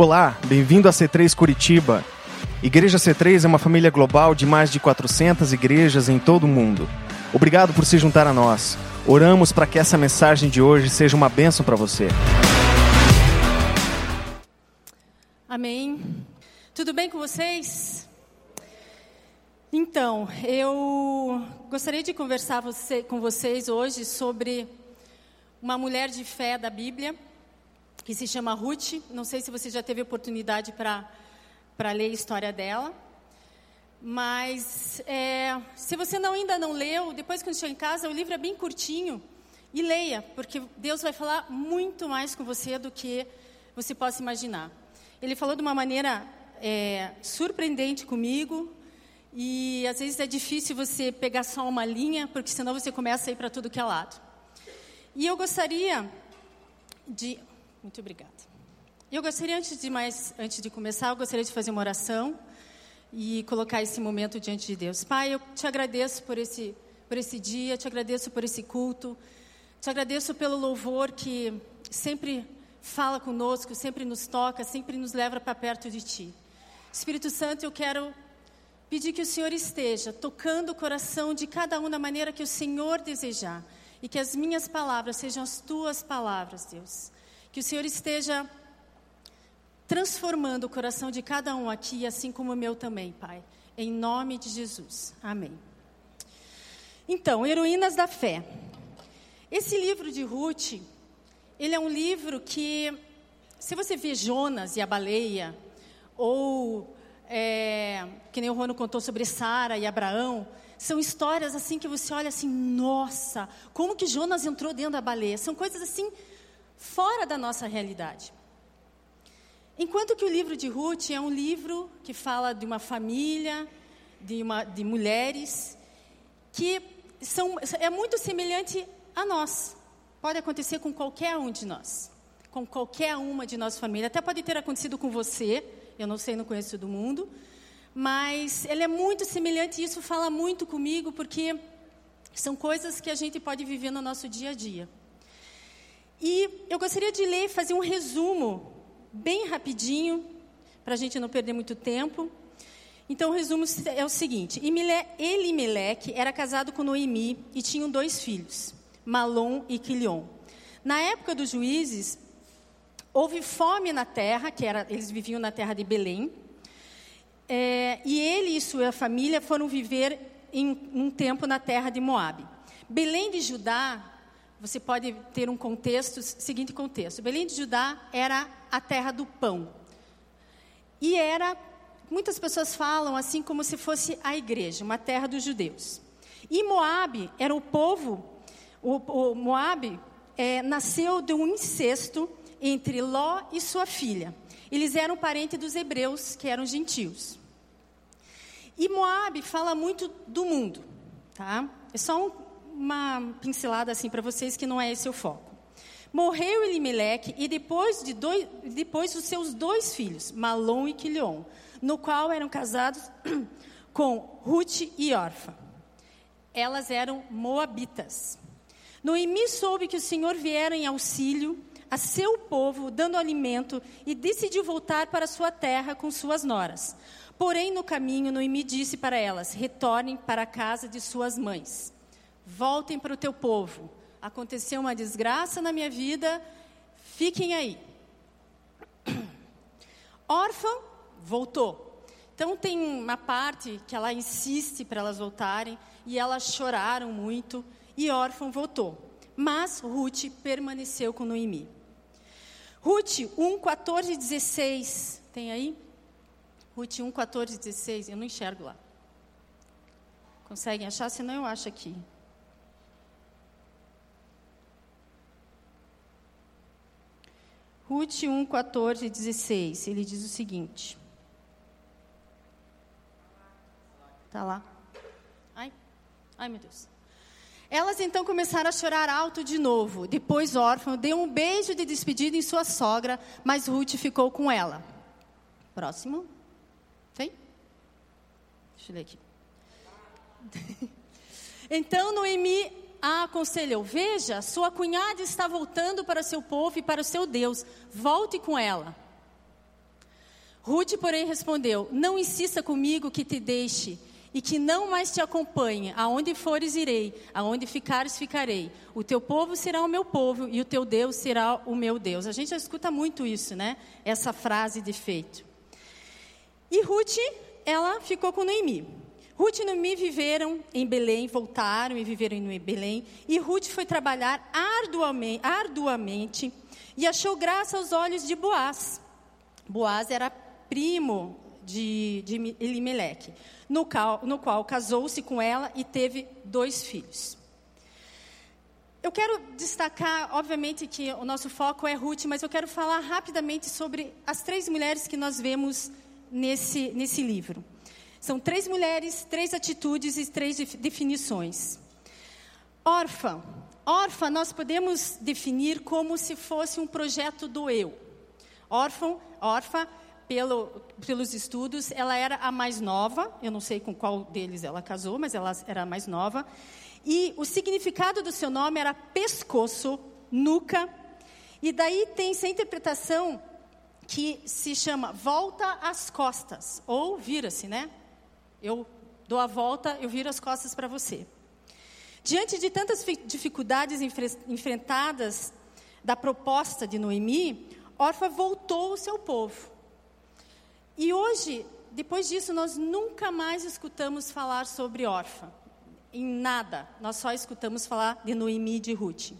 Olá, bem-vindo a C3 Curitiba. Igreja C3 é uma família global de mais de 400 igrejas em todo o mundo. Obrigado por se juntar a nós. Oramos para que essa mensagem de hoje seja uma bênção para você. Amém. Tudo bem com vocês? Então, eu gostaria de conversar você, com vocês hoje sobre uma mulher de fé da Bíblia, que se chama Ruth. Não sei se você já teve oportunidade para ler a história dela. Mas é, se você não, ainda não leu, depois quando chegar em casa, o livro é bem curtinho. E leia, porque Deus vai falar muito mais com você do que você possa imaginar. Ele falou de uma maneira é, surpreendente comigo, e às vezes é difícil você pegar só uma linha, porque senão você começa a ir para tudo que é lado. E eu gostaria de. Muito obrigada. Eu gostaria, antes de mais, antes de começar, eu gostaria de fazer uma oração e colocar esse momento diante de Deus. Pai, eu te agradeço por esse, por esse dia, te agradeço por esse culto, te agradeço pelo louvor que sempre fala conosco, sempre nos toca, sempre nos leva para perto de Ti. Espírito Santo, eu quero pedir que o Senhor esteja tocando o coração de cada um da maneira que o Senhor desejar e que as minhas palavras sejam as Tuas palavras, Deus. Que o Senhor esteja transformando o coração de cada um aqui, assim como o meu também, Pai. Em nome de Jesus. Amém. Então, Heroínas da Fé. Esse livro de Ruth, ele é um livro que, se você vê Jonas e a baleia, ou é, que nem o Rono contou sobre Sara e Abraão, são histórias assim que você olha assim, nossa, como que Jonas entrou dentro da baleia? São coisas assim fora da nossa realidade. Enquanto que o livro de Ruth é um livro que fala de uma família, de, uma, de mulheres, que são, é muito semelhante a nós. Pode acontecer com qualquer um de nós, com qualquer uma de nossa família. Até pode ter acontecido com você, eu não sei, não conheço do mundo, mas ele é muito semelhante e isso fala muito comigo porque são coisas que a gente pode viver no nosso dia a dia. E eu gostaria de ler, fazer um resumo bem rapidinho, para a gente não perder muito tempo. Então, o resumo é o seguinte: Elimeleque era casado com Noemi e tinham dois filhos, Malom e Quilion. Na época dos juízes, houve fome na terra, que era, eles viviam na terra de Belém, é, e ele e sua família foram viver em um tempo na terra de Moabe. Belém de Judá, você pode ter um contexto, seguinte contexto. Belém de Judá era a terra do pão. E era, muitas pessoas falam assim como se fosse a igreja, uma terra dos judeus. E Moabe era o povo, o, o Moabe é, nasceu de um incesto entre Ló e sua filha. Eles eram parentes dos hebreus, que eram gentios. E Moab fala muito do mundo, tá? É só um, uma pincelada assim para vocês que não é esse o foco. Morreu Elimeleque e depois de dois, depois os seus dois filhos, Malom e Quilion, no qual eram casados com Ruth e Orfa. Elas eram moabitas. Noemi soube que o Senhor viera em auxílio a seu povo, dando alimento, e decidiu voltar para sua terra com suas noras. Porém, no caminho, Noemi disse para elas: retornem para a casa de suas mães. Voltem para o teu povo. Aconteceu uma desgraça na minha vida, fiquem aí. Órfã voltou. Então tem uma parte que ela insiste para elas voltarem e elas choraram muito e órfã voltou. Mas Ruth permaneceu com Noemi. Ruth 1, 14 e 16. Tem aí? Ruth 1, 14 e 16. Eu não enxergo lá. Conseguem achar? Senão eu acho aqui. Ruth 1, 14 e 16. Ele diz o seguinte. Está lá. Ai, ai meu Deus. Elas então começaram a chorar alto de novo. Depois, órfão deu um beijo de despedida em sua sogra, mas Ruth ficou com ela. Próximo. Tem? Deixa eu ler aqui. então Noemi a aconselhou: Veja, sua cunhada está voltando para seu povo e para o seu Deus. Volte com ela. Ruth, porém, respondeu: Não insista comigo que te deixe e que não mais te acompanhe. Aonde fores, irei. Aonde ficares, ficarei. O teu povo será o meu povo e o teu Deus será o meu Deus. A gente já escuta muito isso, né? Essa frase de feito. E Ruth, ela ficou com Noemi. Ruth e Noemi viveram em Belém, voltaram e viveram em Belém. E Ruth foi trabalhar arduamente, arduamente e achou graça aos olhos de Boaz. Boaz era primo de, de Elimeleque, no qual, no qual casou-se com ela e teve dois filhos. Eu quero destacar, obviamente, que o nosso foco é Ruth, mas eu quero falar rapidamente sobre as três mulheres que nós vemos nesse, nesse livro. São três mulheres, três atitudes e três definições. Órfã. Órfã nós podemos definir como se fosse um projeto do eu. Órfão, órfã pelo, pelos estudos, ela era a mais nova, eu não sei com qual deles ela casou, mas ela era a mais nova. E o significado do seu nome era pescoço, nuca. E daí tem essa interpretação que se chama volta às costas, ou vira-se, né? Eu dou a volta, eu viro as costas para você. Diante de tantas dificuldades enfrentadas da proposta de Noemi, Orfa voltou ao seu povo. E hoje, depois disso, nós nunca mais escutamos falar sobre órfã. Em nada. Nós só escutamos falar de Noemi e de Ruth.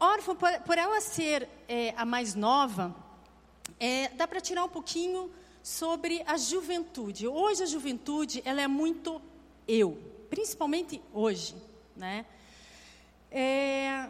Órfã, por, por ela ser é, a mais nova, é, dá para tirar um pouquinho sobre a juventude. Hoje a juventude ela é muito eu, principalmente hoje, né? É,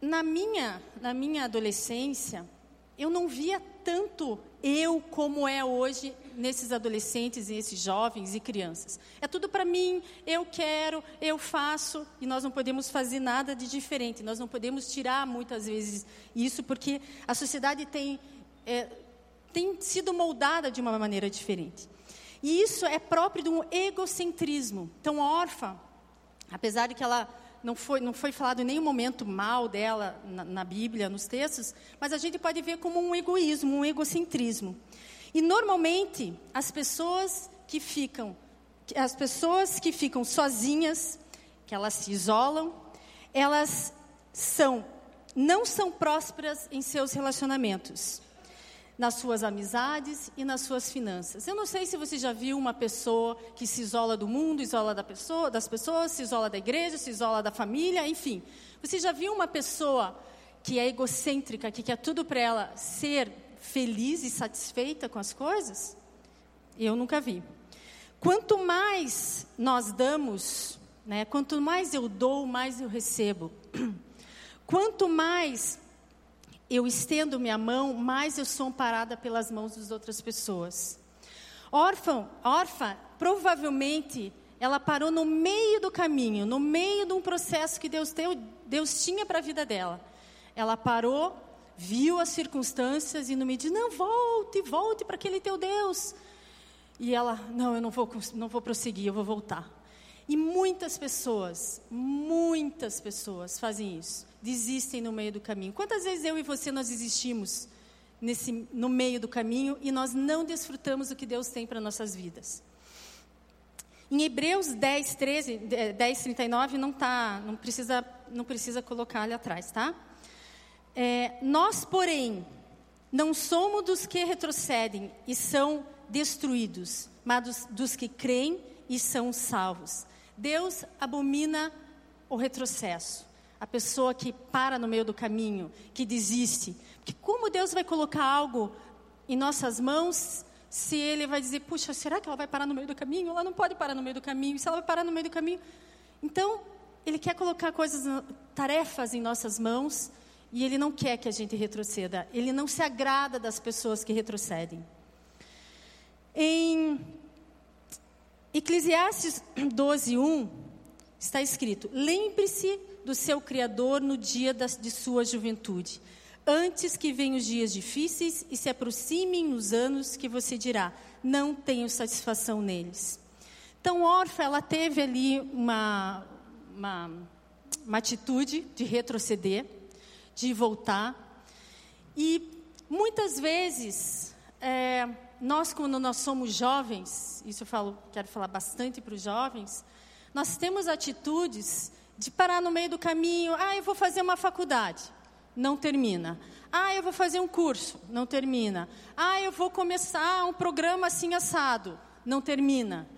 na minha na minha adolescência eu não via tanto eu como é hoje nesses adolescentes e esses jovens e crianças. É tudo para mim, eu quero, eu faço, e nós não podemos fazer nada de diferente. Nós não podemos tirar muitas vezes isso, porque a sociedade tem, é, tem sido moldada de uma maneira diferente. E isso é próprio de um egocentrismo. Então, órfã, apesar de que ela não foi, não foi falado em nenhum momento mal dela na, na Bíblia, nos textos, mas a gente pode ver como um egoísmo, um egocentrismo. E normalmente as pessoas que ficam, as pessoas que ficam sozinhas, que elas se isolam, elas são não são prósperas em seus relacionamentos nas suas amizades e nas suas finanças. Eu não sei se você já viu uma pessoa que se isola do mundo, isola da pessoa, das pessoas, se isola da igreja, se isola da família, enfim. Você já viu uma pessoa que é egocêntrica, que quer tudo para ela ser feliz e satisfeita com as coisas? Eu nunca vi. Quanto mais nós damos, né, quanto mais eu dou, mais eu recebo. Quanto mais eu estendo minha mão, mais eu sou amparada pelas mãos das outras pessoas. Órfã, órfã, provavelmente ela parou no meio do caminho, no meio de um processo que Deus, deu, Deus tinha para a vida dela. Ela parou, viu as circunstâncias e não me disse: Não, volte, volte para aquele teu Deus. E ela: Não, eu não vou, não vou prosseguir, eu vou voltar. E muitas pessoas, muitas pessoas fazem isso desistem no meio do caminho. Quantas vezes eu e você nós desistimos nesse, no meio do caminho e nós não desfrutamos do que Deus tem para nossas vidas? Em Hebreus 10, 13, 10, 39, não, tá, não, precisa, não precisa colocar ali atrás, tá? É, nós, porém, não somos dos que retrocedem e são destruídos, mas dos, dos que creem e são salvos. Deus abomina o retrocesso a pessoa que para no meio do caminho, que desiste. Porque como Deus vai colocar algo em nossas mãos se Ele vai dizer, puxa, será que ela vai parar no meio do caminho? Ela não pode parar no meio do caminho. Se ela vai parar no meio do caminho. Então, Ele quer colocar coisas, tarefas em nossas mãos e Ele não quer que a gente retroceda. Ele não se agrada das pessoas que retrocedem. Em Eclesiastes 12, 1, está escrito: Lembre-se do seu Criador no dia da, de sua juventude, antes que venham os dias difíceis e se aproximem os anos que você dirá: não tenho satisfação neles. Então, Orfa, ela teve ali uma, uma, uma atitude de retroceder, de voltar, e muitas vezes é, nós quando nós somos jovens, isso eu falo, quero falar bastante para os jovens, nós temos atitudes de parar no meio do caminho, ah, eu vou fazer uma faculdade, não termina. Ah, eu vou fazer um curso, não termina. Ah, eu vou começar um programa assim assado, não termina.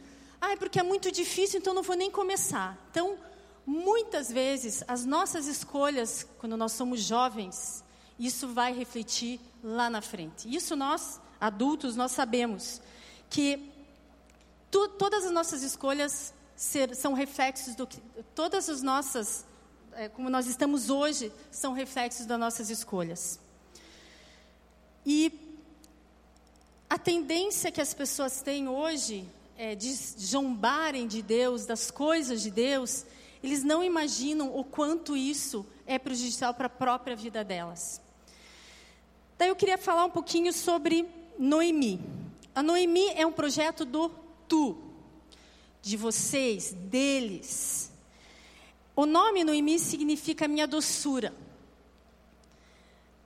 Ah, porque é muito difícil, então não vou nem começar. Então, muitas vezes, as nossas escolhas, quando nós somos jovens, isso vai refletir lá na frente. Isso nós, adultos, nós sabemos que tu, todas as nossas escolhas ser, são reflexos do que todas as nossas, é, como nós estamos hoje, são reflexos das nossas escolhas. E a tendência que as pessoas têm hoje é, de zombarem de Deus, das coisas de Deus, eles não imaginam o quanto isso é prejudicial para a própria vida delas. Daí eu queria falar um pouquinho sobre Noemi. A Noemi é um projeto do tu, de vocês, deles. O nome Noemi significa minha doçura.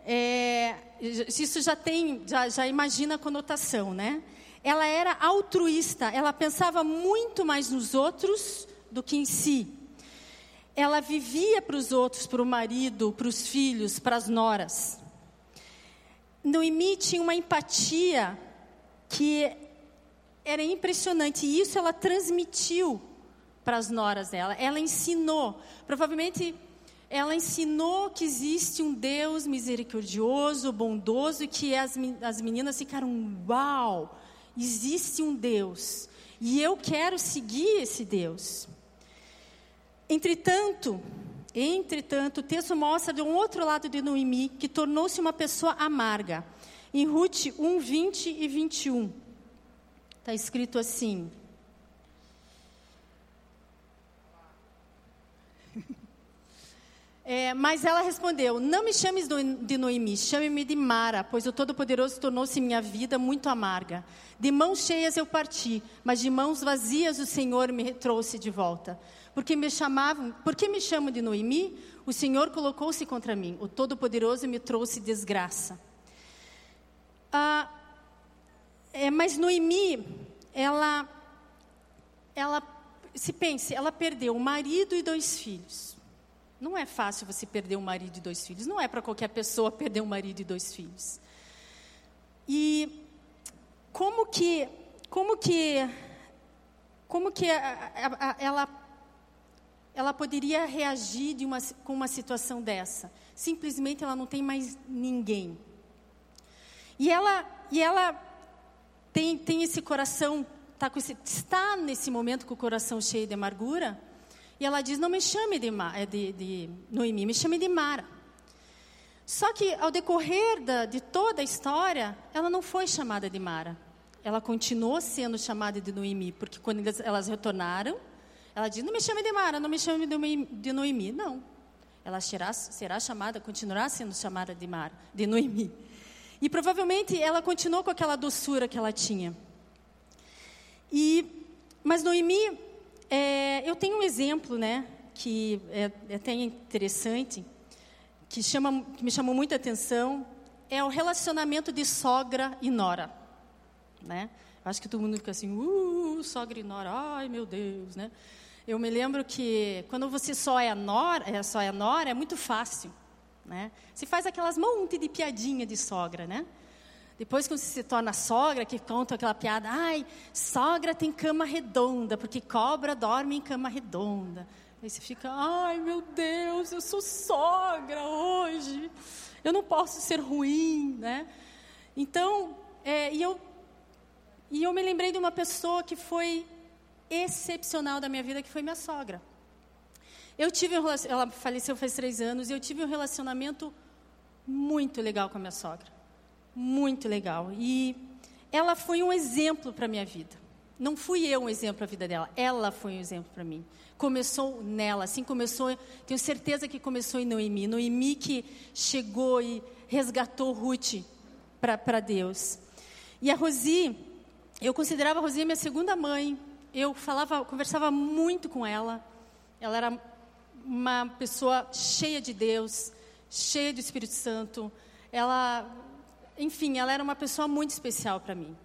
É, isso já tem, já, já imagina a conotação, né? Ela era altruísta, ela pensava muito mais nos outros do que em si. Ela vivia para os outros, para o marido, para os filhos, para as noras. Noemi tinha uma empatia que era impressionante. E isso ela transmitiu para as noras dela. Ela ensinou. Provavelmente ela ensinou que existe um Deus misericordioso, bondoso, e que as, as meninas ficaram, uau, existe um Deus. E eu quero seguir esse Deus. Entretanto, entretanto, o texto mostra de um outro lado de Noemi, que tornou-se uma pessoa amarga. Em Ruth 1, 20 e 21. Está escrito assim. É, mas ela respondeu: Não me chames de Noemi, chame-me de Mara, pois o Todo-Poderoso tornou-se minha vida muito amarga. De mãos cheias eu parti, mas de mãos vazias o Senhor me trouxe de volta. Porque me chamavam, porque me chamam de Noemi? O Senhor colocou-se contra mim, o Todo-Poderoso me trouxe desgraça. Ah, é, mas Noemi, ela, ela, se pense, ela perdeu um marido e dois filhos. Não é fácil você perder um marido e dois filhos. Não é para qualquer pessoa perder um marido e dois filhos. E como que, como que, como que ela, ela poderia reagir de uma, com uma situação dessa? Simplesmente ela não tem mais ninguém. E ela, e ela tem, tem esse coração, tá esse, está nesse momento com o coração cheio de amargura, e ela diz: Não me chame de, eh, de, de Noemi, me chame de Mara. Só que ao decorrer da, de toda a história, ela não foi chamada de Mara. Ela continuou sendo chamada de Noemi, porque quando elas, elas retornaram, ela diz: Não me chame de Mara, não me chame de Noemi. Não. Ela será, será chamada, continuará sendo chamada de Mara, de Noemi. E provavelmente ela continuou com aquela doçura que ela tinha. E, mas Noemi, é, eu tenho um exemplo, né, que é, é até interessante, que, chama, que me chamou muita atenção, é o relacionamento de sogra e nora, né? Acho que todo mundo fica assim, uh, sogra e nora, ai meu Deus, né? Eu me lembro que quando você só é nora, é, só é nora, é muito fácil. Né? Se faz aquelas monte de piadinha de sogra, né? Depois que você se torna sogra, que conta aquela piada, ai, sogra tem cama redonda, porque cobra dorme em cama redonda. Aí você fica, ai meu Deus, eu sou sogra hoje, eu não posso ser ruim, né? Então, é, e, eu, e eu me lembrei de uma pessoa que foi excepcional da minha vida, que foi minha sogra. Eu tive um ela faleceu faz três anos e eu tive um relacionamento muito legal com a minha sogra, muito legal. E ela foi um exemplo para minha vida. Não fui eu um exemplo para a vida dela, ela foi um exemplo para mim. Começou nela, assim começou, tenho certeza que começou em Noemi. Noemi que chegou e resgatou Ruth para Deus. E a Rosi, eu considerava a Rosi minha segunda mãe. Eu falava, conversava muito com ela. Ela era uma pessoa cheia de Deus, cheia do Espírito Santo. Ela, enfim, ela era uma pessoa muito especial para mim.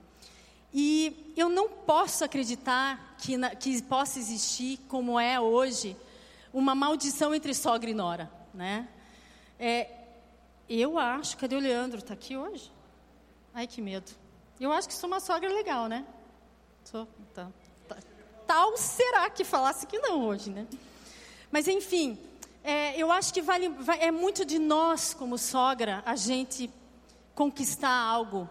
E eu não posso acreditar que, na, que possa existir, como é hoje, uma maldição entre sogra e nora, né? É, eu acho, cadê o Leandro? Está aqui hoje? Ai, que medo. Eu acho que sou uma sogra legal, né? Sou, tá, tá. Tal será que falasse que não hoje, né? Mas enfim, é, eu acho que vale, é muito de nós, como sogra, a gente conquistar algo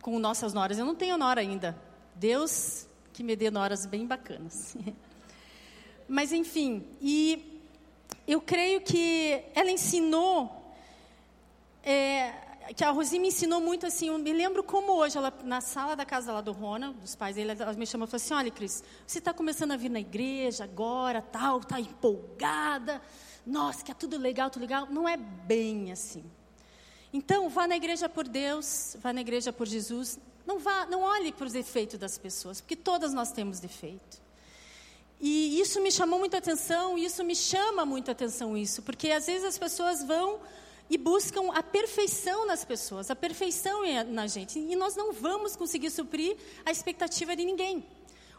com nossas noras. Eu não tenho nora ainda. Deus que me dê noras bem bacanas. Mas enfim, e eu creio que ela ensinou, é, que a Rosi me ensinou muito assim, eu me lembro como hoje, ela, na sala da casa lá do Rona, dos pais dele, ela me chamou e falou assim, olha Cris, você está começando a vir na igreja agora, tal, está empolgada, nossa, que é tudo legal, tudo legal. Não é bem assim. Então, vá na igreja por Deus, vá na igreja por Jesus. Não vá, não olhe para os defeitos das pessoas, porque todas nós temos defeito. E isso me chamou muita atenção, isso me chama muita atenção isso, porque às vezes as pessoas vão e buscam a perfeição nas pessoas, a perfeição na gente, e nós não vamos conseguir suprir a expectativa de ninguém.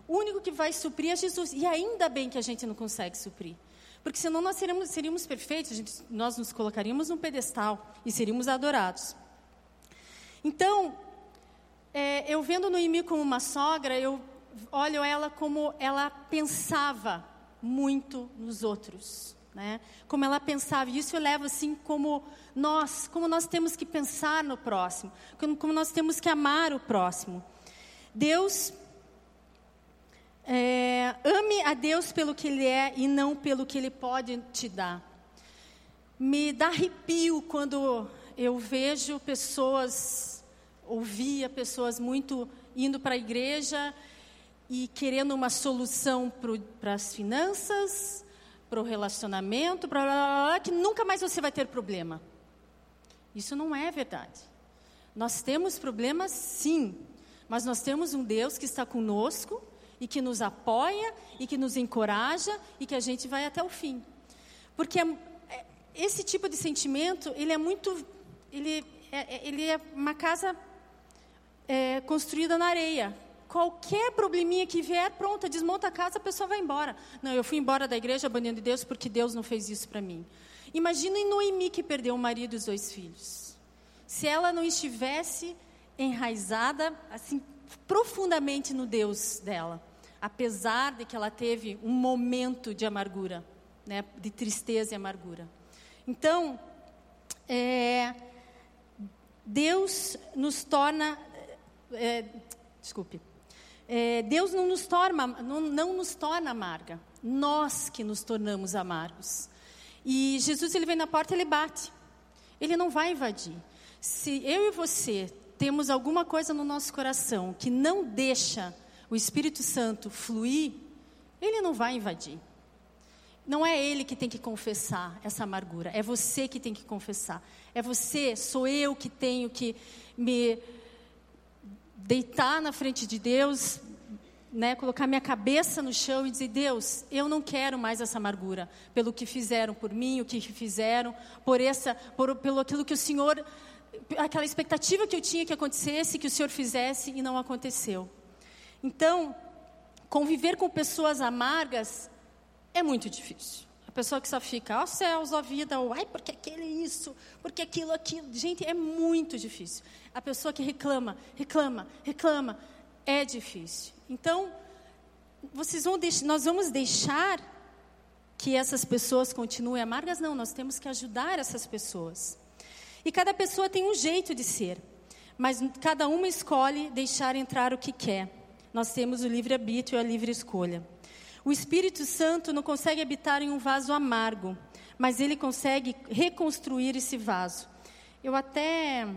O único que vai suprir é Jesus, e ainda bem que a gente não consegue suprir. Porque senão nós seríamos, seríamos perfeitos, gente, nós nos colocaríamos num pedestal e seríamos adorados. Então, é, eu vendo Noemi como uma sogra, eu olho ela como ela pensava muito nos outros. Né? Como ela pensava, e isso eu levo assim como nós, como nós temos que pensar no próximo, como, nós temos que amar o próximo. Deus é, ame a Deus pelo que Ele é e não pelo que Ele pode te dar. Me dá arrepio quando eu vejo pessoas, ouvia pessoas muito indo para a igreja e querendo uma solução para as finanças, para o relacionamento, para que nunca mais você vai ter problema. Isso não é verdade. Nós temos problemas, sim, mas nós temos um Deus que está conosco e que nos apoia e que nos encoraja e que a gente vai até o fim. Porque é, esse tipo de sentimento, ele é muito, ele é, é, ele é uma casa é, construída na areia. Qualquer probleminha que vier, pronta, desmonta a casa, a pessoa vai embora. Não, eu fui embora da igreja, abandonando Deus, porque Deus não fez isso para mim. Imagina em Noemi que perdeu o marido e os dois filhos. Se ela não estivesse enraizada, assim, profundamente no Deus dela apesar de que ela teve um momento de amargura, né, de tristeza e amargura. Então, é, Deus nos torna, é, desculpe, é, Deus não nos torna, não, não nos torna amarga, nós que nos tornamos amargos. E Jesus ele vem na porta, ele bate. Ele não vai invadir. Se eu e você temos alguma coisa no nosso coração que não deixa o Espírito Santo fluir, ele não vai invadir. Não é ele que tem que confessar essa amargura, é você que tem que confessar. É você, sou eu que tenho que me deitar na frente de Deus, né, colocar minha cabeça no chão e dizer: Deus, eu não quero mais essa amargura pelo que fizeram por mim, o que fizeram, por essa, por, pelo aquilo que o Senhor, aquela expectativa que eu tinha que acontecesse, que o Senhor fizesse e não aconteceu. Então, conviver com pessoas amargas é muito difícil. A pessoa que só fica, ó oh, céus, ó vida, ou ai, porque aquele é isso, porque aquilo, aquilo. Gente, é muito difícil. A pessoa que reclama, reclama, reclama, é difícil. Então, vocês vão nós vamos deixar que essas pessoas continuem amargas? Não, nós temos que ajudar essas pessoas. E cada pessoa tem um jeito de ser, mas cada uma escolhe deixar entrar o que quer nós temos o livre-arbítrio e a livre escolha. O Espírito Santo não consegue habitar em um vaso amargo, mas ele consegue reconstruir esse vaso. Eu até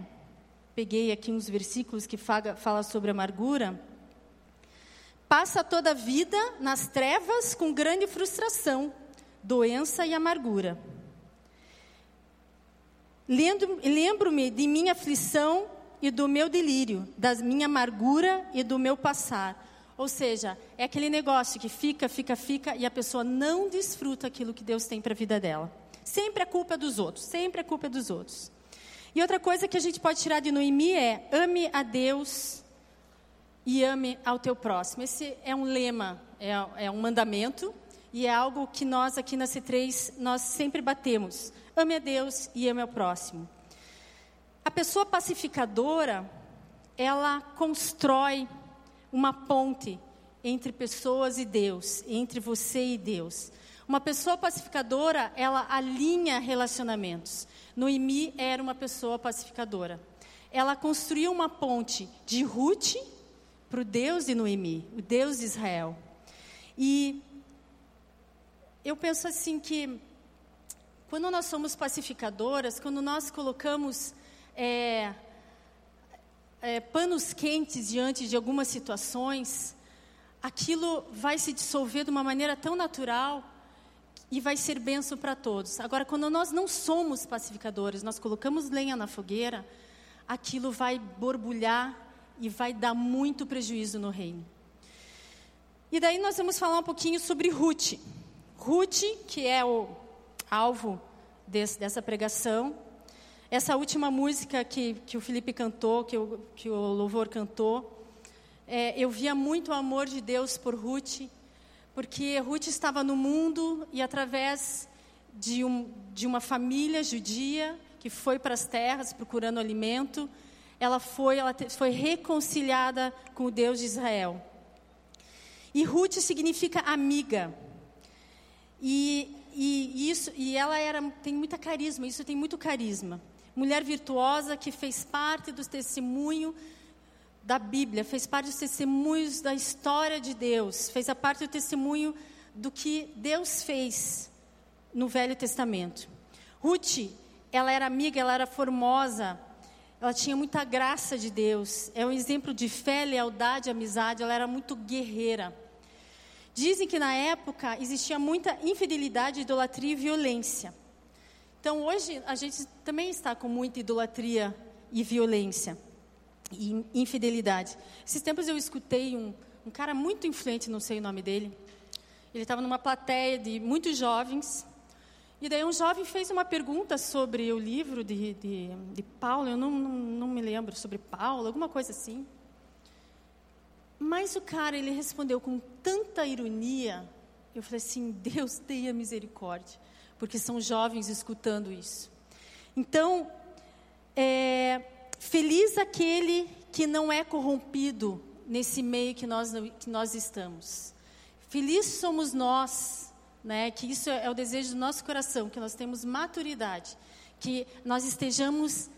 peguei aqui uns versículos que fala, fala sobre amargura. Passa toda a vida nas trevas com grande frustração, doença e amargura. Lembro-me de minha aflição e do meu delírio, da minha amargura e do meu passar. Ou seja, é aquele negócio que fica, fica, fica e a pessoa não desfruta aquilo que Deus tem para a vida dela. Sempre a culpa é dos outros, sempre a culpa é dos outros. E outra coisa que a gente pode tirar de Noemi é: ame a Deus e ame ao teu próximo. Esse é um lema, é, é um mandamento e é algo que nós aqui na C3 nós sempre batemos. Ame a Deus e ame ao próximo. A pessoa pacificadora, ela constrói uma ponte entre pessoas e Deus, entre você e Deus. Uma pessoa pacificadora, ela alinha relacionamentos. Noemi era uma pessoa pacificadora. Ela construiu uma ponte de Ruth para o Deus de Noemi, o Deus de Israel. E eu penso assim que quando nós somos pacificadoras, quando nós colocamos é, é, panos quentes diante de algumas situações, aquilo vai se dissolver de uma maneira tão natural e vai ser benção para todos. Agora, quando nós não somos pacificadores, nós colocamos lenha na fogueira, aquilo vai borbulhar e vai dar muito prejuízo no reino. E daí nós vamos falar um pouquinho sobre Ruth. Ruth, que é o alvo desse, dessa pregação. Essa última música que, que o Felipe cantou, que o, que o louvor cantou, é, eu via muito o amor de Deus por Ruth, porque Ruth estava no mundo e através de, um, de uma família judia que foi para as terras procurando alimento, ela foi, ela te, foi reconciliada com o Deus de Israel. E Ruth significa amiga. E, e, isso, e ela era, tem muita carisma, isso tem muito carisma. Mulher virtuosa que fez parte do testemunho da Bíblia, fez parte dos testemunhos da história de Deus, fez a parte do testemunho do que Deus fez no Velho Testamento. Ruth, ela era amiga, ela era formosa, ela tinha muita graça de Deus, é um exemplo de fé, lealdade, amizade, ela era muito guerreira. Dizem que na época existia muita infidelidade, idolatria e violência. Então hoje a gente também está com muita idolatria e violência e infidelidade. Esses tempos eu escutei um, um cara muito influente, não sei o nome dele. Ele estava numa plateia de muitos jovens. E daí um jovem fez uma pergunta sobre o livro de, de, de Paulo, eu não, não, não me lembro, sobre Paulo, alguma coisa assim. Mas o cara, ele respondeu com tanta ironia, eu falei assim, Deus tenha misericórdia, porque são jovens escutando isso. Então, é, Feliz aquele que não é corrompido nesse meio que nós, que nós estamos. Feliz somos nós, né, que isso é o desejo do nosso coração, que nós temos maturidade, que nós estejamos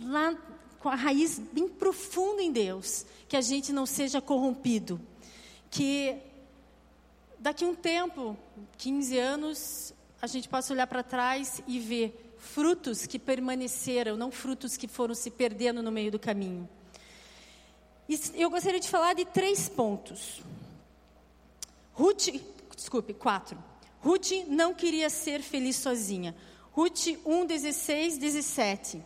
lá com a raiz bem profunda em Deus, que a gente não seja corrompido, que daqui um tempo, 15 anos, a gente possa olhar para trás e ver frutos que permaneceram, não frutos que foram se perdendo no meio do caminho. Eu gostaria de falar de três pontos. Ruth, desculpe, quatro. Ruth não queria ser feliz sozinha. Ruth 1, 16, 17.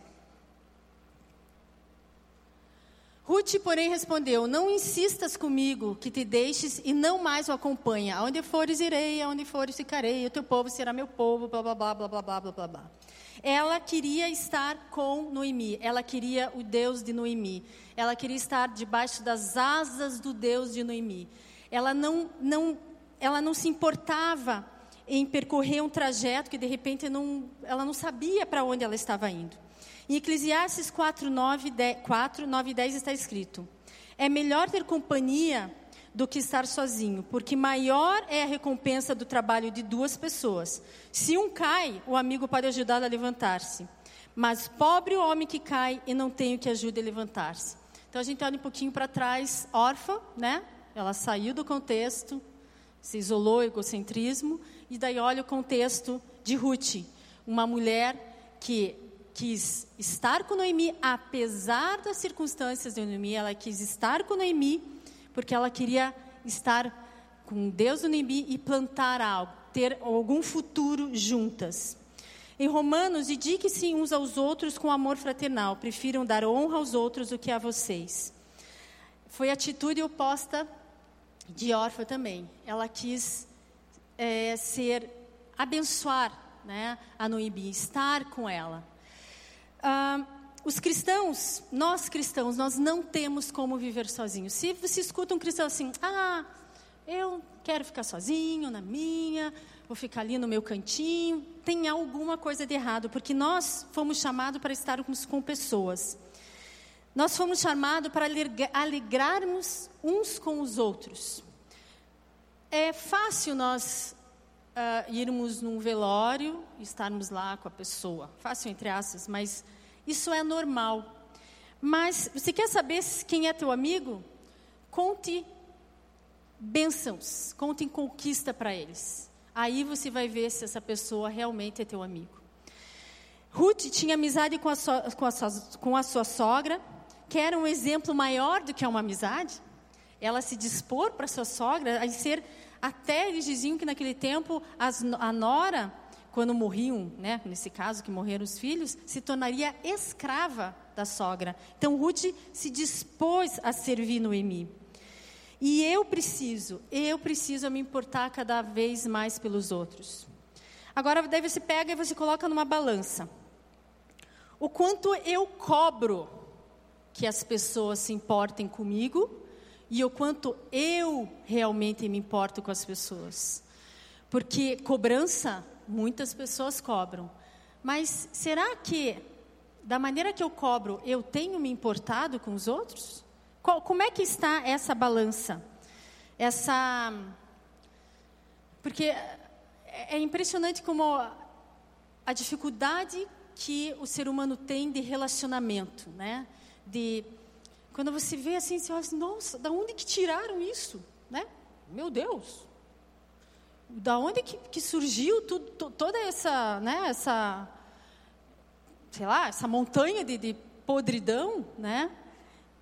Ruth, porém, respondeu: Não insistas comigo que te deixes e não mais o acompanha. Aonde fores, irei, aonde fores, ficarei. O teu povo será meu povo, blá, blá, blá, blá, blá, blá, blá, blá. Ela queria estar com Noemi, ela queria o Deus de Noemi, ela queria estar debaixo das asas do Deus de Noemi. Ela não, não, ela não se importava em percorrer um trajeto que de repente não, ela não sabia para onde ela estava indo. Em Eclesiastes 4 9, 10, 4, 9 e 10 está escrito: É melhor ter companhia do que estar sozinho, porque maior é a recompensa do trabalho de duas pessoas. Se um cai, o amigo pode ajudá-lo a levantar-se. Mas pobre o homem que cai e não tem o que ajude a levantar-se. Então a gente olha um pouquinho para trás, órfã, né? Ela saiu do contexto, se isolou, egocentrismo, e daí olha o contexto de Ruth, uma mulher que quis estar com Noemi, apesar das circunstâncias de Noemi, ela quis estar com Noemi, porque ela queria estar com Deus no Nimbi e plantar algo, ter algum futuro juntas. Em Romanos, dedique-se uns aos outros com amor fraternal, prefiram dar honra aos outros do que a vocês. Foi a atitude oposta de Orfa também. Ela quis é, ser, abençoar né, a Noemi, estar com ela. Ah, os cristãos, nós cristãos, nós não temos como viver sozinhos. Se você escuta um cristão assim, ah, eu quero ficar sozinho, na minha, vou ficar ali no meu cantinho, tem alguma coisa de errado, porque nós fomos chamados para estarmos com pessoas. Nós fomos chamados para alegrarmos uns com os outros. É fácil nós uh, irmos num velório e estarmos lá com a pessoa. Fácil entre aspas, mas isso é normal. Mas você quer saber quem é teu amigo? Conte bênçãos, conte conquista para eles. Aí você vai ver se essa pessoa realmente é teu amigo. Ruth tinha amizade com a, so, com, a so, com a sua sogra, que era um exemplo maior do que uma amizade. Ela se dispor para sua sogra a ser até eles diziam que naquele tempo as, a nora, quando morriam, né, nesse caso que morreram os filhos, se tornaria escrava da sogra. Então Ruth se dispôs a servir Noemi. E eu preciso, eu preciso me importar cada vez mais pelos outros. Agora daí você pega e você coloca numa balança. O quanto eu cobro que as pessoas se importem comigo e o quanto eu realmente me importo com as pessoas. Porque cobrança, muitas pessoas cobram. Mas será que, da maneira que eu cobro, eu tenho me importado com os outros? Qual, como é que está essa balança? Essa. Porque é impressionante como a dificuldade que o ser humano tem de relacionamento, né? De quando você vê assim, você olha assim, nossa, da onde que tiraram isso? Né? Meu Deus! Da onde que, que surgiu tudo, toda essa, né, essa, sei lá, essa montanha de, de podridão, né?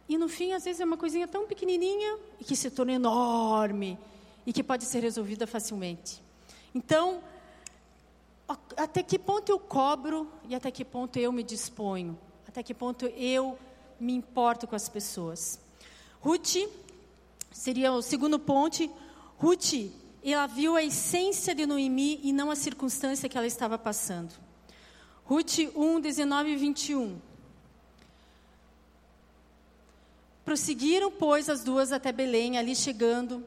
E no fim, às vezes, é uma coisinha tão pequenininha e que se torna enorme e que pode ser resolvida facilmente. Então, até que ponto eu cobro e até que ponto eu me disponho? Até que ponto eu me importo com as pessoas. Ruth seria o segundo ponto. Ruth, ela viu a essência de Noemi e não a circunstância que ela estava passando. Ruth 1, 19 e 21. Prosseguiram, pois, as duas até Belém, ali chegando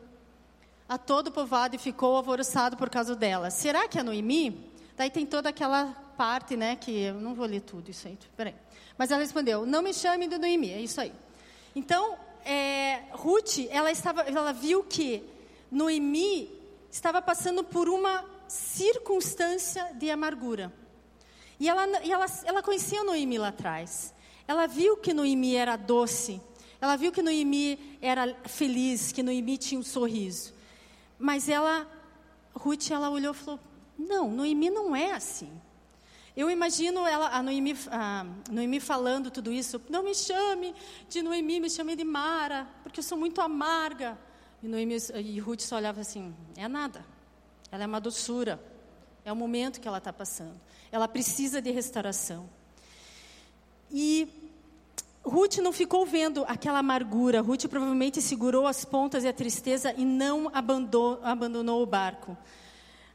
a todo o povoado e ficou alvoroçado por causa dela. Será que é Noemi? Daí tem toda aquela parte, né, que eu não vou ler tudo isso aí. Peraí. Mas ela respondeu: Não me chame de Noemi, é isso aí. Então, é, Ruth, ela, estava, ela viu que Noemi estava passando por uma circunstância de amargura. E ela, e ela, ela conhecia Noemi lá atrás. Ela viu que Noemi era doce. Ela viu que Noemi era feliz, que Noemi tinha um sorriso. Mas ela, Ruth, ela olhou e falou: Não, Noemi não é assim. Eu imagino ela, a Noemi, a Noemi falando tudo isso. Não me chame de Noemi, me chame de Mara, porque eu sou muito amarga. E, Noemi, e Ruth só olhava assim: é nada. Ela é uma doçura. É o momento que ela está passando. Ela precisa de restauração. E Ruth não ficou vendo aquela amargura. Ruth provavelmente segurou as pontas e a tristeza e não abandonou, abandonou o barco.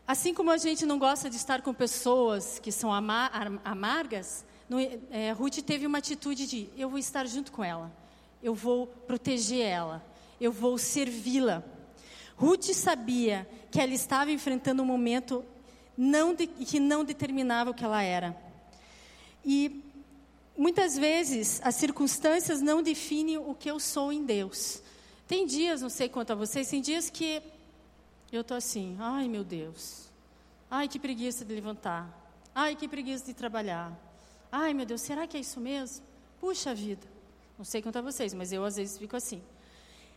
Assim como a gente não gosta de estar com pessoas que são amargas, no, é, Ruth teve uma atitude de: eu vou estar junto com ela, eu vou proteger ela, eu vou servi-la. Ruth sabia que ela estava enfrentando um momento não de, que não determinava o que ela era. E muitas vezes as circunstâncias não definem o que eu sou em Deus. Tem dias, não sei quanto a vocês, tem dias que eu estou assim, ai meu Deus, ai que preguiça de levantar, ai que preguiça de trabalhar, ai meu Deus, será que é isso mesmo? Puxa vida, não sei a vocês, mas eu às vezes fico assim.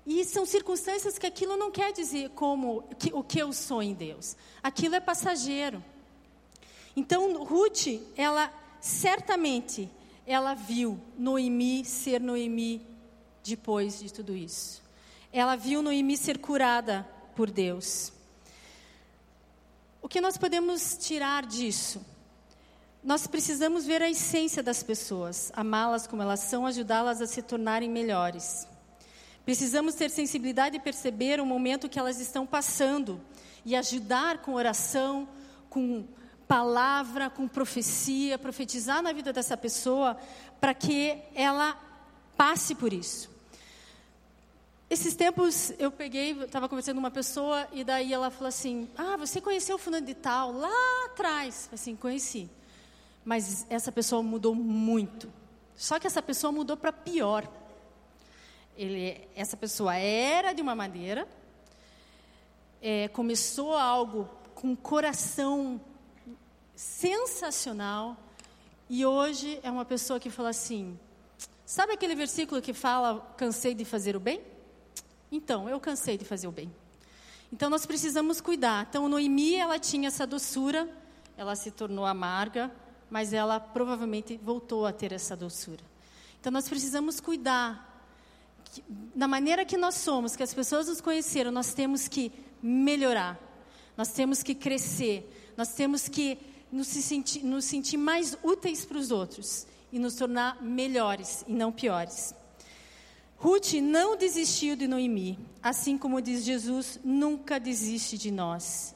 E são circunstâncias que aquilo não quer dizer como que, o que eu sou em Deus. Aquilo é passageiro. Então Ruth, ela certamente ela viu Noemi ser Noemi depois de tudo isso. Ela viu Noemi ser curada por Deus. O que nós podemos tirar disso? Nós precisamos ver a essência das pessoas, amá-las como elas são, ajudá-las a se tornarem melhores. Precisamos ter sensibilidade e perceber o momento que elas estão passando e ajudar com oração, com palavra, com profecia, profetizar na vida dessa pessoa, para que ela passe por isso. Esses tempos eu peguei, estava conversando com uma pessoa e daí ela falou assim: Ah, você conheceu o fulano de tal lá atrás? Assim, conheci. Mas essa pessoa mudou muito. Só que essa pessoa mudou para pior. Ele, essa pessoa era de uma maneira, é, começou algo com coração sensacional e hoje é uma pessoa que fala assim: sabe aquele versículo que fala cansei de fazer o bem? Então, eu cansei de fazer o bem. Então, nós precisamos cuidar. Então, Noemi, ela tinha essa doçura, ela se tornou amarga, mas ela provavelmente voltou a ter essa doçura. Então, nós precisamos cuidar. Da maneira que nós somos, que as pessoas nos conheceram, nós temos que melhorar, nós temos que crescer, nós temos que nos sentir, nos sentir mais úteis para os outros e nos tornar melhores e não piores. Ruth não desistiu de Noemi, assim como diz Jesus, nunca desiste de nós.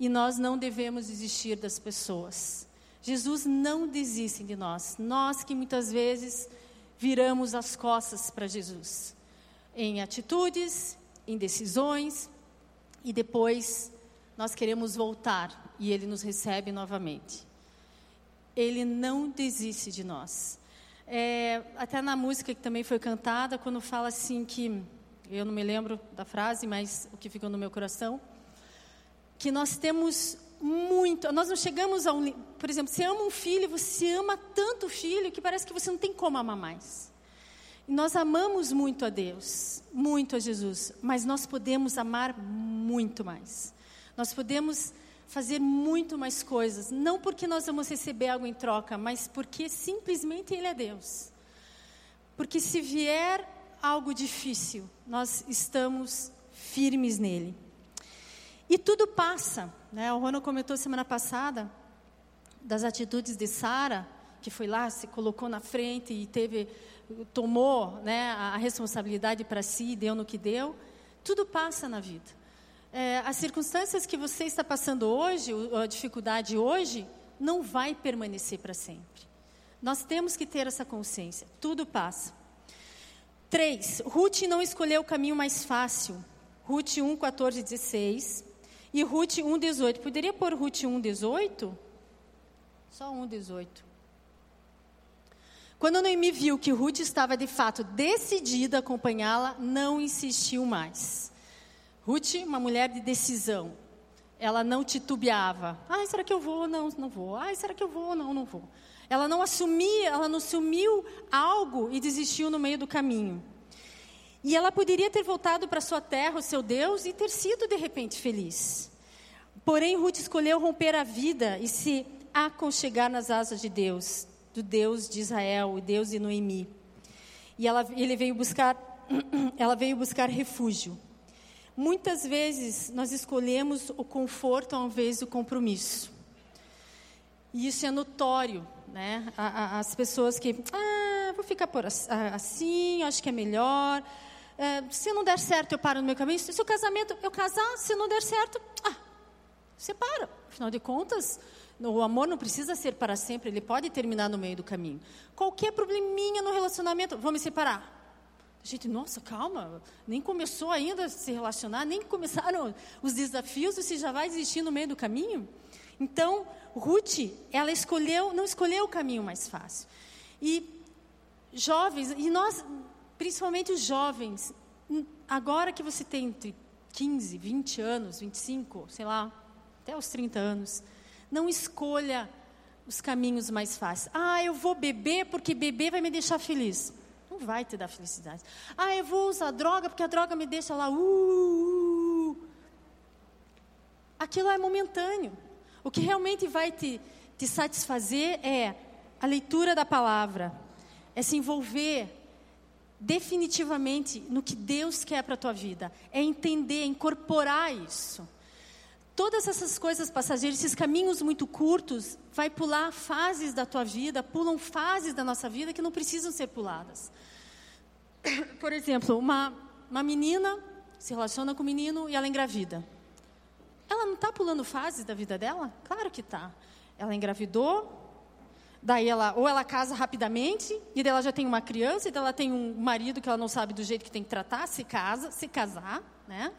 E nós não devemos desistir das pessoas. Jesus não desiste de nós. Nós que muitas vezes viramos as costas para Jesus, em atitudes, em decisões, e depois nós queremos voltar e Ele nos recebe novamente. Ele não desiste de nós. É, até na música que também foi cantada, quando fala assim que, eu não me lembro da frase, mas o que ficou no meu coração, que nós temos muito, nós não chegamos a um, por exemplo, você ama um filho, você ama tanto o filho que parece que você não tem como amar mais. E nós amamos muito a Deus, muito a Jesus, mas nós podemos amar muito mais. Nós podemos fazer muito mais coisas, não porque nós vamos receber algo em troca, mas porque simplesmente Ele é Deus. Porque se vier algo difícil, nós estamos firmes nele. E tudo passa, né? O Ronald comentou semana passada das atitudes de Sara, que foi lá, se colocou na frente e teve, tomou, né, a responsabilidade para si, deu no que deu. Tudo passa na vida é, as circunstâncias que você está passando hoje, a dificuldade hoje, não vai permanecer para sempre. Nós temos que ter essa consciência. Tudo passa. Três, Ruth não escolheu o caminho mais fácil. Ruth 1, 14, 16. E Ruth 1, 18. Poderia pôr Ruth 1, 18? Só 1, 18. Quando Noemi viu que Ruth estava de fato decidida a acompanhá-la, não insistiu mais. Ruth, uma mulher de decisão. Ela não titubeava. Ai, será que eu vou? Não, não vou. Ai, será que eu vou? Não, não vou. Ela não assumia, ela não assumiu algo e desistiu no meio do caminho. E ela poderia ter voltado para sua terra, o seu Deus, e ter sido de repente feliz. Porém, Ruth escolheu romper a vida e se aconchegar nas asas de Deus, do Deus de Israel, o Deus de Noemi. E ela, ele veio buscar, ela veio buscar refúgio. Muitas vezes nós escolhemos o conforto ao invés do compromisso. E isso é notório, né? As pessoas que, ah, vou ficar por assim, acho que é melhor. É, se não der certo, eu paro no meu caminho. Se o casamento eu casar, se não der certo, ah, separa. Afinal de contas, o amor não precisa ser para sempre, ele pode terminar no meio do caminho. Qualquer probleminha no relacionamento, vou me separar. Gente, nossa, calma, nem começou ainda a se relacionar, nem começaram os desafios, você já vai desistir no meio do caminho? Então, Ruth, ela escolheu, não escolheu o caminho mais fácil. E jovens, e nós, principalmente os jovens, agora que você tem entre 15, 20 anos, 25, sei lá, até os 30 anos, não escolha os caminhos mais fáceis. Ah, eu vou beber porque beber vai me deixar feliz vai te dar felicidade. Ah, eu vou usar droga porque a droga me deixa lá. Uh, uh, uh. Aquilo é momentâneo. O que realmente vai te, te satisfazer é a leitura da palavra, é se envolver definitivamente no que Deus quer para a tua vida, é entender, é incorporar isso. Todas essas coisas passageiras, esses caminhos muito curtos, vai pular fases da tua vida, pulam fases da nossa vida que não precisam ser puladas. Por exemplo, uma, uma menina se relaciona com um menino e ela engravida. ela não está pulando fases da vida dela? Claro que está. Ela engravidou, daí ela ou ela casa rapidamente e daí ela já tem uma criança e daí ela tem um marido que ela não sabe do jeito que tem que tratar, se casa, se casar, né?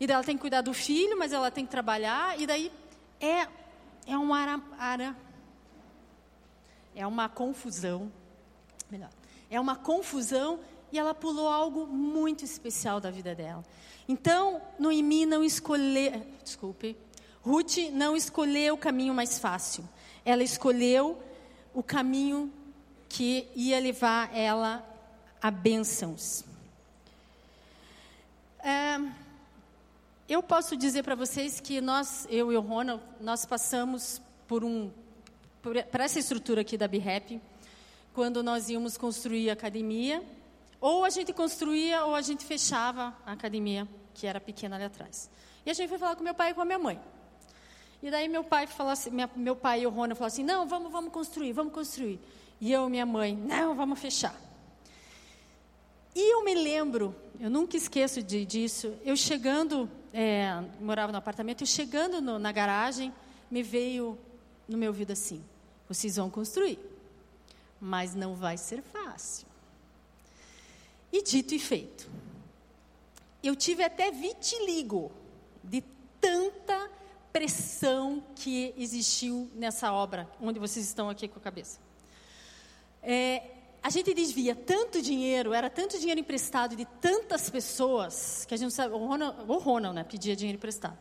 E daí ela tem que cuidar do filho, mas ela tem que trabalhar e daí é é um ara, ara é uma confusão, melhor, é uma confusão e ela pulou algo muito especial da vida dela. Então, Noemi não escolheu, desculpe, Ruth não escolheu o caminho mais fácil. Ela escolheu o caminho que ia levar ela a bênçãos. É, eu posso dizer para vocês que nós, eu e o Ronald, nós passamos por um por essa estrutura aqui da BREP, quando nós íamos construir a academia, ou a gente construía ou a gente fechava a academia, que era pequena ali atrás. E a gente foi falar com meu pai e com a minha mãe. E daí meu pai falou assim, minha, meu pai e o Rona falaram assim, não, vamos, vamos construir, vamos construir. E eu e minha mãe, não, vamos fechar. E eu me lembro, eu nunca esqueço de, disso, eu chegando, é, morava no apartamento, eu chegando no, na garagem, me veio no meu ouvido assim, vocês vão construir, mas não vai ser fácil. E dito e feito. Eu tive até vitiligo de tanta pressão que existiu nessa obra, onde vocês estão aqui com a cabeça. É, a gente desvia tanto dinheiro, era tanto dinheiro emprestado de tantas pessoas, que a gente não sabe, o Ronald, o Ronald né, pedia dinheiro emprestado.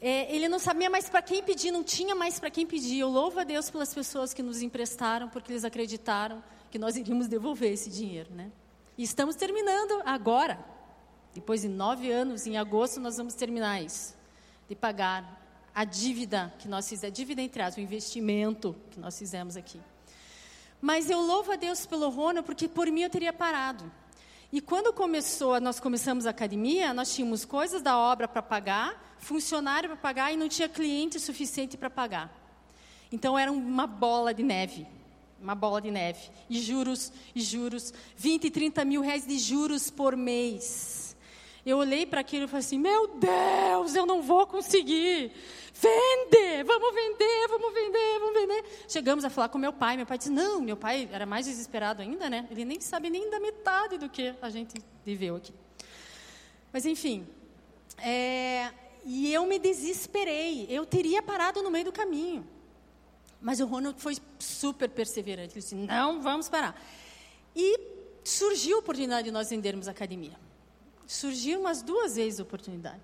É, ele não sabia mais para quem pedir, não tinha mais para quem pedir. Eu louvo a Deus pelas pessoas que nos emprestaram, porque eles acreditaram que nós iríamos devolver esse dinheiro, né? E estamos terminando agora. Depois de nove anos, em agosto, nós vamos terminar isso de pagar a dívida que nós fizemos, a dívida entre aspas, o investimento que nós fizemos aqui. Mas eu louvo a Deus pelo Rona, porque por mim eu teria parado. E quando começou, nós começamos a academia, nós tínhamos coisas da obra para pagar, funcionário para pagar e não tinha cliente suficiente para pagar. Então era uma bola de neve, uma bola de neve. E juros, e juros, 20, 30 mil reais de juros por mês. Eu olhei para aquilo e falei assim: Meu Deus, eu não vou conseguir. Vende, vamos vender, vamos vender, vamos vender. Chegamos a falar com meu pai. Meu pai disse: Não, meu pai era mais desesperado ainda, né? Ele nem sabe nem da metade do que a gente viveu aqui. Mas enfim, é, e eu me desesperei. Eu teria parado no meio do caminho. Mas o Ronald foi super perseverante. Ele disse: Não, vamos parar. E surgiu a oportunidade de nós vendermos a academia surgiu umas duas vezes a oportunidade.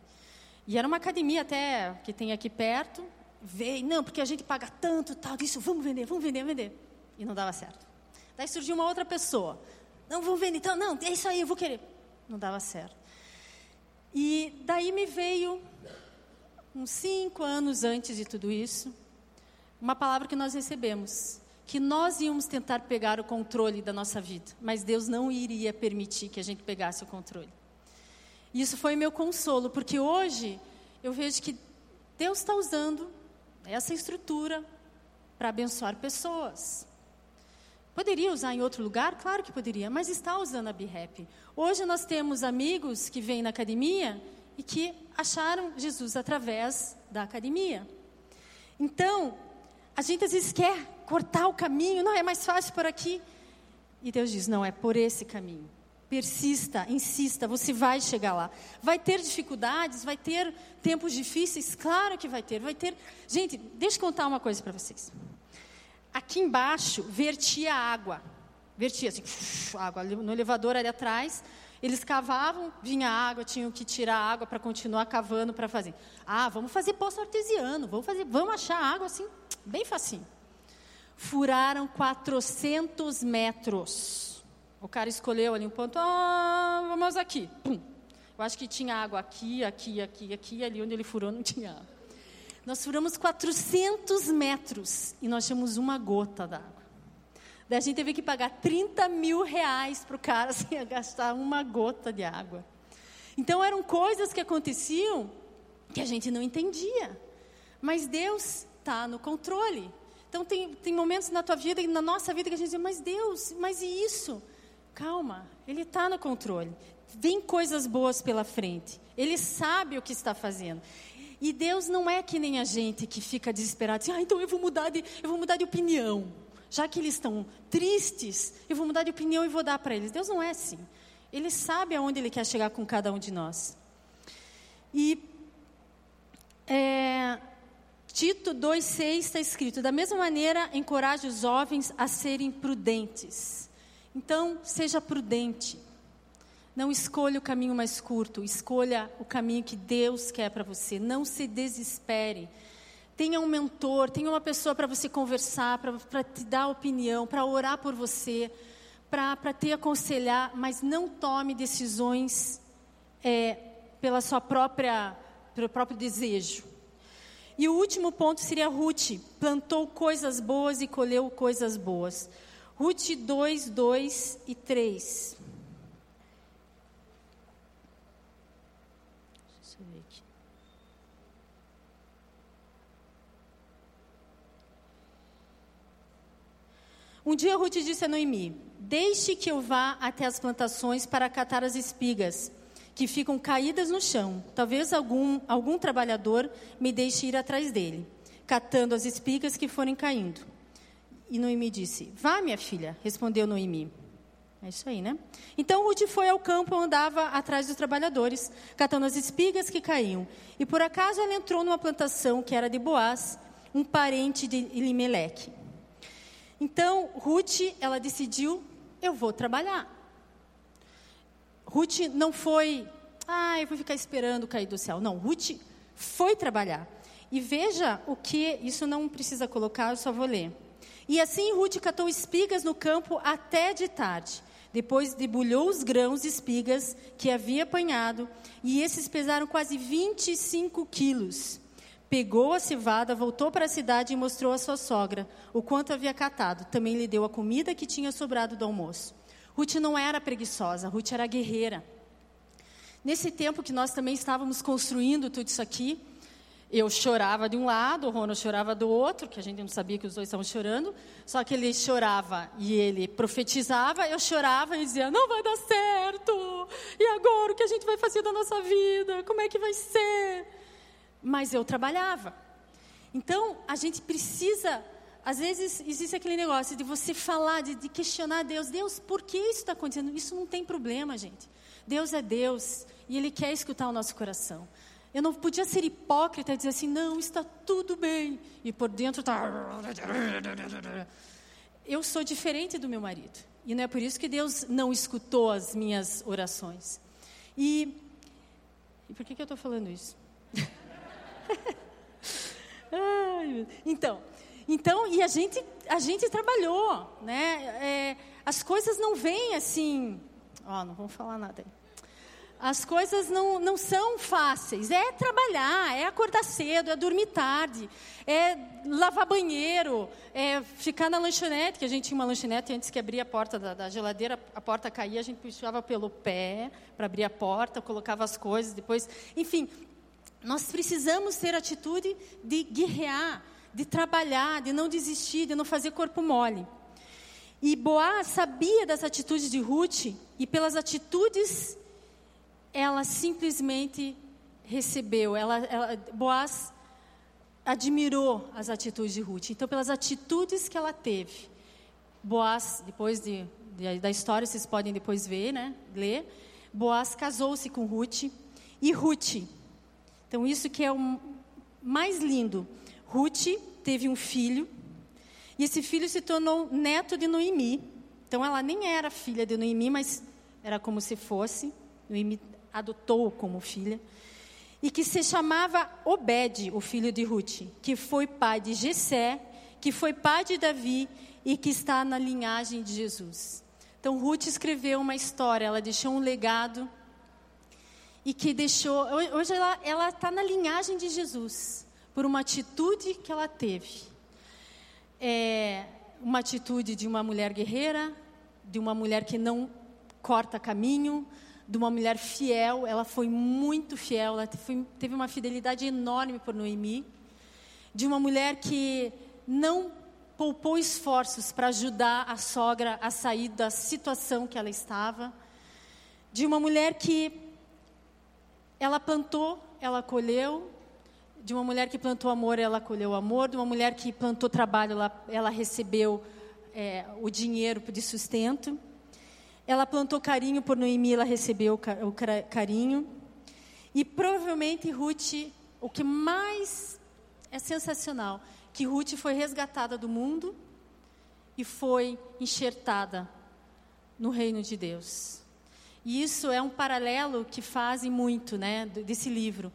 E era uma academia até que tem aqui perto. Veio, não, porque a gente paga tanto, tal, disso, vamos vender, vamos vender, vender. E não dava certo. Daí surgiu uma outra pessoa. Não, vamos vender, então, não, é isso aí, eu vou querer. Não dava certo. E daí me veio, uns cinco anos antes de tudo isso, uma palavra que nós recebemos. Que nós íamos tentar pegar o controle da nossa vida, mas Deus não iria permitir que a gente pegasse o controle. Isso foi meu consolo, porque hoje eu vejo que Deus está usando essa estrutura para abençoar pessoas. Poderia usar em outro lugar? Claro que poderia, mas está usando a BREP. Hoje nós temos amigos que vêm na academia e que acharam Jesus através da academia. Então, a gente às vezes quer cortar o caminho, não é mais fácil por aqui. E Deus diz: não, é por esse caminho. Persista, insista, você vai chegar lá. Vai ter dificuldades, vai ter tempos difíceis, claro que vai ter. Vai ter. Gente, deixa eu contar uma coisa para vocês. Aqui embaixo vertia água. Vertia assim, água no elevador ali atrás. Eles cavavam, vinha água, tinham que tirar água para continuar cavando para fazer. Ah, vamos fazer poço artesiano, vamos fazer, vamos achar água assim, bem facinho. Furaram 400 metros o cara escolheu ali um ponto, ah, vamos aqui. Pum. Eu acho que tinha água aqui, aqui, aqui, aqui, ali onde ele furou não tinha água. Nós furamos 400 metros e nós tínhamos uma gota d'água. Daí a gente teve que pagar 30 mil reais para o cara sem gastar uma gota de água. Então eram coisas que aconteciam que a gente não entendia. Mas Deus está no controle. Então tem, tem momentos na tua vida e na nossa vida que a gente diz, mas Deus, mas e isso? Calma, Ele está no controle. Vem coisas boas pela frente. Ele sabe o que está fazendo. E Deus não é que nem a gente que fica desesperado, assim, ah, então eu vou mudar de, eu vou mudar de opinião. Já que eles estão tristes, eu vou mudar de opinião e vou dar para eles. Deus não é assim. Ele sabe aonde ele quer chegar com cada um de nós. E é, Tito 2,6 está escrito: da mesma maneira, encoraje os jovens a serem prudentes. Então, seja prudente. Não escolha o caminho mais curto, escolha o caminho que Deus quer para você. Não se desespere. Tenha um mentor, tenha uma pessoa para você conversar, para te dar opinião, para orar por você, para te aconselhar, mas não tome decisões é, pela sua própria, pelo próprio desejo. E o último ponto seria Ruth, plantou coisas boas e colheu coisas boas. Ruth 2, 2 e 3. Deixa eu ver aqui. Um dia Ruth disse a Noemi: Deixe que eu vá até as plantações para catar as espigas que ficam caídas no chão. Talvez algum, algum trabalhador me deixe ir atrás dele, catando as espigas que forem caindo. E Noemi disse: Vá, minha filha, respondeu Noemi. É isso aí, né? Então Ruth foi ao campo e andava atrás dos trabalhadores, catando as espigas que caíam. E por acaso ela entrou numa plantação que era de Boaz, um parente de Elimeleque. Então Ruth, ela decidiu: eu vou trabalhar. Ruth não foi, ah, eu vou ficar esperando cair do céu. Não, Ruth foi trabalhar. E veja o que, isso não precisa colocar, eu só vou ler. E assim Ruth catou espigas no campo até de tarde. Depois debulhou os grãos de espigas que havia apanhado, e esses pesaram quase 25 quilos. Pegou a cevada, voltou para a cidade e mostrou à sua sogra o quanto havia catado. Também lhe deu a comida que tinha sobrado do almoço. Ruth não era preguiçosa, Ruth era guerreira. Nesse tempo que nós também estávamos construindo tudo isso aqui, eu chorava de um lado, o Rono chorava do outro, que a gente não sabia que os dois estavam chorando. Só que ele chorava e ele profetizava, eu chorava e dizia: Não vai dar certo. E agora o que a gente vai fazer da nossa vida? Como é que vai ser? Mas eu trabalhava. Então a gente precisa às vezes existe aquele negócio de você falar, de, de questionar Deus. Deus, por que isso está acontecendo? Isso não tem problema, gente. Deus é Deus e Ele quer escutar o nosso coração. Eu não podia ser hipócrita e dizer assim, não, está tudo bem. E por dentro está. Eu sou diferente do meu marido. E não é por isso que Deus não escutou as minhas orações. E, e por que, que eu estou falando isso? Ai, então, então, e a gente, a gente trabalhou, né? É, as coisas não vêm assim, ó, não vamos falar nada aí. As coisas não, não são fáceis. É trabalhar, é acordar cedo, é dormir tarde, é lavar banheiro, é ficar na lanchonete, que a gente tinha uma lanchonete antes que abria a porta da, da geladeira, a porta caía, a gente puxava pelo pé para abrir a porta, colocava as coisas, depois. Enfim, nós precisamos ter atitude de guerrear, de trabalhar, de não desistir, de não fazer corpo mole. E Boaz sabia das atitudes de Ruth, e pelas atitudes, ela simplesmente recebeu. Ela, ela, Boaz admirou as atitudes de Ruth. Então, pelas atitudes que ela teve, Boaz, depois de, de, da história, vocês podem depois ver, né? Ler. Boaz casou-se com Ruth. E Ruth, então isso que é o mais lindo. Ruth teve um filho, e esse filho se tornou neto de Noemi. Então ela nem era filha de Noemi, mas era como se fosse. Noemi adotou como filha. E que se chamava Obed, o filho de Ruth, que foi pai de Jessé, que foi pai de Davi e que está na linhagem de Jesus. Então Ruth escreveu uma história, ela deixou um legado e que deixou. Hoje ela está na linhagem de Jesus por uma atitude que ela teve. É uma atitude de uma mulher guerreira, de uma mulher que não corta caminho, de uma mulher fiel. Ela foi muito fiel, ela foi, teve uma fidelidade enorme por Noemi. De uma mulher que não poupou esforços para ajudar a sogra a sair da situação que ela estava. De uma mulher que ela plantou, ela colheu, De uma mulher que plantou amor, ela colheu amor. De uma mulher que plantou trabalho, ela, ela recebeu é, o dinheiro de sustento. Ela plantou carinho por Noemi, ela recebeu o carinho. E provavelmente Ruth, o que mais é sensacional, que Ruth foi resgatada do mundo e foi enxertada no reino de Deus. E isso é um paralelo que fazem muito, né, desse livro.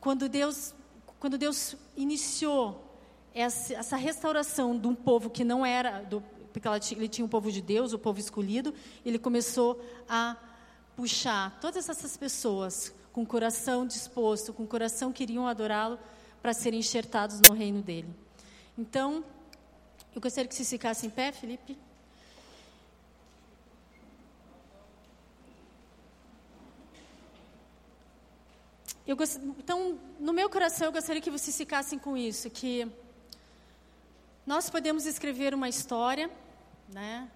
Quando Deus, quando Deus iniciou essa, essa restauração de um povo que não era, do, porque ela, ele tinha o povo de Deus, o povo escolhido, ele começou a puxar todas essas pessoas com o coração disposto, com o coração que queriam adorá-lo, para serem enxertados no reino dele. Então, eu gostaria que você ficasse em pé, Felipe. Gost... Então, no meu coração, eu gostaria que vocês ficassem com isso, que nós podemos escrever uma história, né?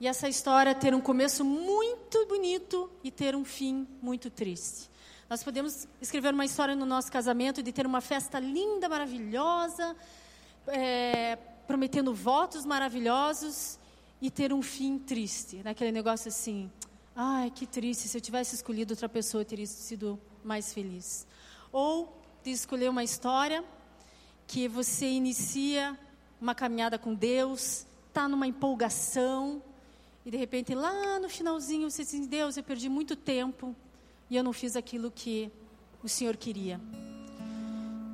E essa história ter um começo muito bonito e ter um fim muito triste. Nós podemos escrever uma história no nosso casamento de ter uma festa linda, maravilhosa, é, prometendo votos maravilhosos e ter um fim triste, naquele negócio assim, ai, que triste, se eu tivesse escolhido outra pessoa, eu teria sido mais feliz. Ou de escolher uma história que você inicia uma caminhada com Deus, está numa empolgação, e de repente lá no finalzinho você diz: Deus, eu perdi muito tempo e eu não fiz aquilo que o Senhor queria.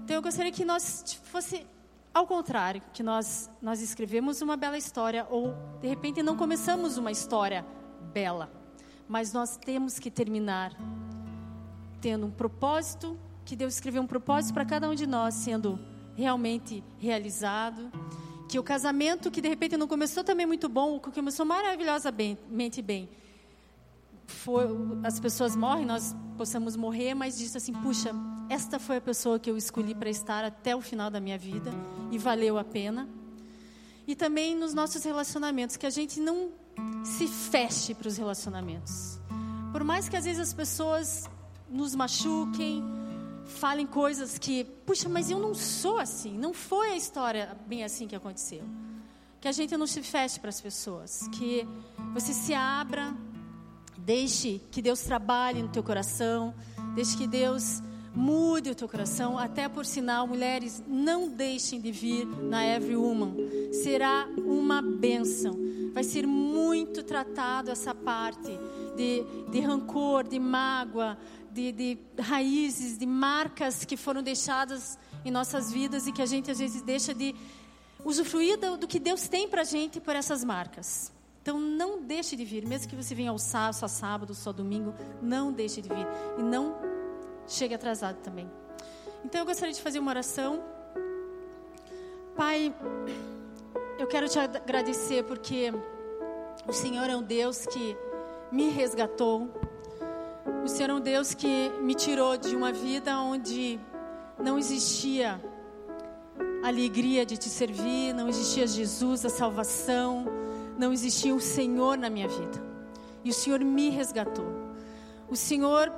Então eu gostaria que nós fosse ao contrário, que nós nós escrevemos uma bela história ou de repente não começamos uma história bela, mas nós temos que terminar tendo um propósito, que Deus escreveu um propósito para cada um de nós sendo realmente realizado. Que o casamento, que de repente não começou também muito bom, que começou maravilhosamente bem, foi, as pessoas morrem, nós possamos morrer, mas diz assim: puxa, esta foi a pessoa que eu escolhi para estar até o final da minha vida e valeu a pena. E também nos nossos relacionamentos, que a gente não se feche para os relacionamentos. Por mais que às vezes as pessoas nos machuquem, falem coisas que, puxa, mas eu não sou assim, não foi a história bem assim que aconteceu. Que a gente não se feche para as pessoas, que você se abra, deixe que Deus trabalhe no teu coração, deixe que Deus mude o teu coração. Até por sinal, mulheres, não deixem de vir na Every Woman. Será uma bênção. Vai ser muito tratado essa parte de, de rancor, de mágoa, de, de raízes, de marcas que foram deixadas em nossas vidas e que a gente às vezes deixa de usufruir do, do que Deus tem para a gente por essas marcas. Então não deixe de vir, mesmo que você venha ao sábado, só sábado, só domingo, não deixe de vir e não chegue atrasado também. Então eu gostaria de fazer uma oração. Pai, eu quero te agradecer porque o Senhor é um Deus que me resgatou. O Senhor é um Deus que me tirou de uma vida onde não existia alegria de te servir, não existia Jesus, a salvação, não existia o Senhor na minha vida. E o Senhor me resgatou. O Senhor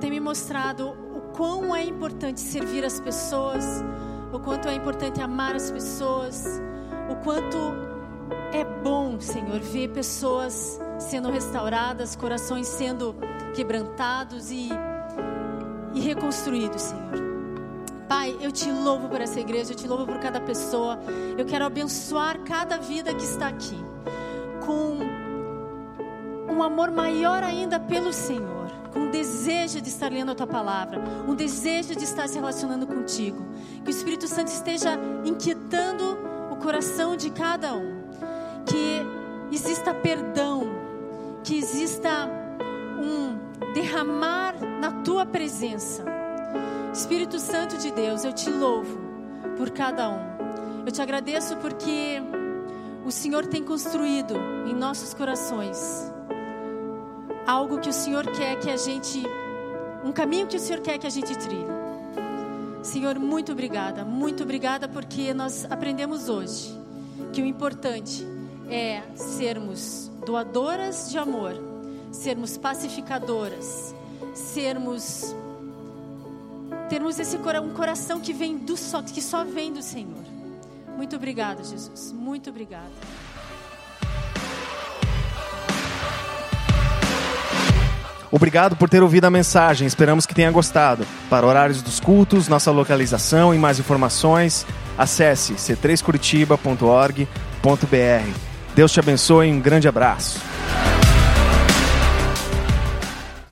tem me mostrado o quão é importante servir as pessoas, o quanto é importante amar as pessoas, o quanto é bom, Senhor, ver pessoas sendo restauradas, corações sendo quebrantados e, e reconstruídos, Senhor. Pai, eu te louvo por essa igreja, eu te louvo por cada pessoa. Eu quero abençoar cada vida que está aqui com um amor maior ainda pelo Senhor, com um desejo de estar lendo a tua palavra, um desejo de estar se relacionando contigo. Que o Espírito Santo esteja inquietando o coração de cada um. Que exista perdão, que exista um derramar na tua presença. Espírito Santo de Deus, eu te louvo por cada um. Eu te agradeço porque o Senhor tem construído em nossos corações algo que o Senhor quer que a gente, um caminho que o Senhor quer que a gente trilhe. Senhor, muito obrigada, muito obrigada porque nós aprendemos hoje que o importante é sermos doadoras de amor, sermos pacificadoras, sermos termos esse um coração que vem do só, que só vem do Senhor. Muito obrigado, Jesus. Muito obrigado. Obrigado por ter ouvido a mensagem, esperamos que tenha gostado. Para horários dos cultos, nossa localização e mais informações, acesse c3curitiba.org.br. Deus te abençoe, um grande abraço.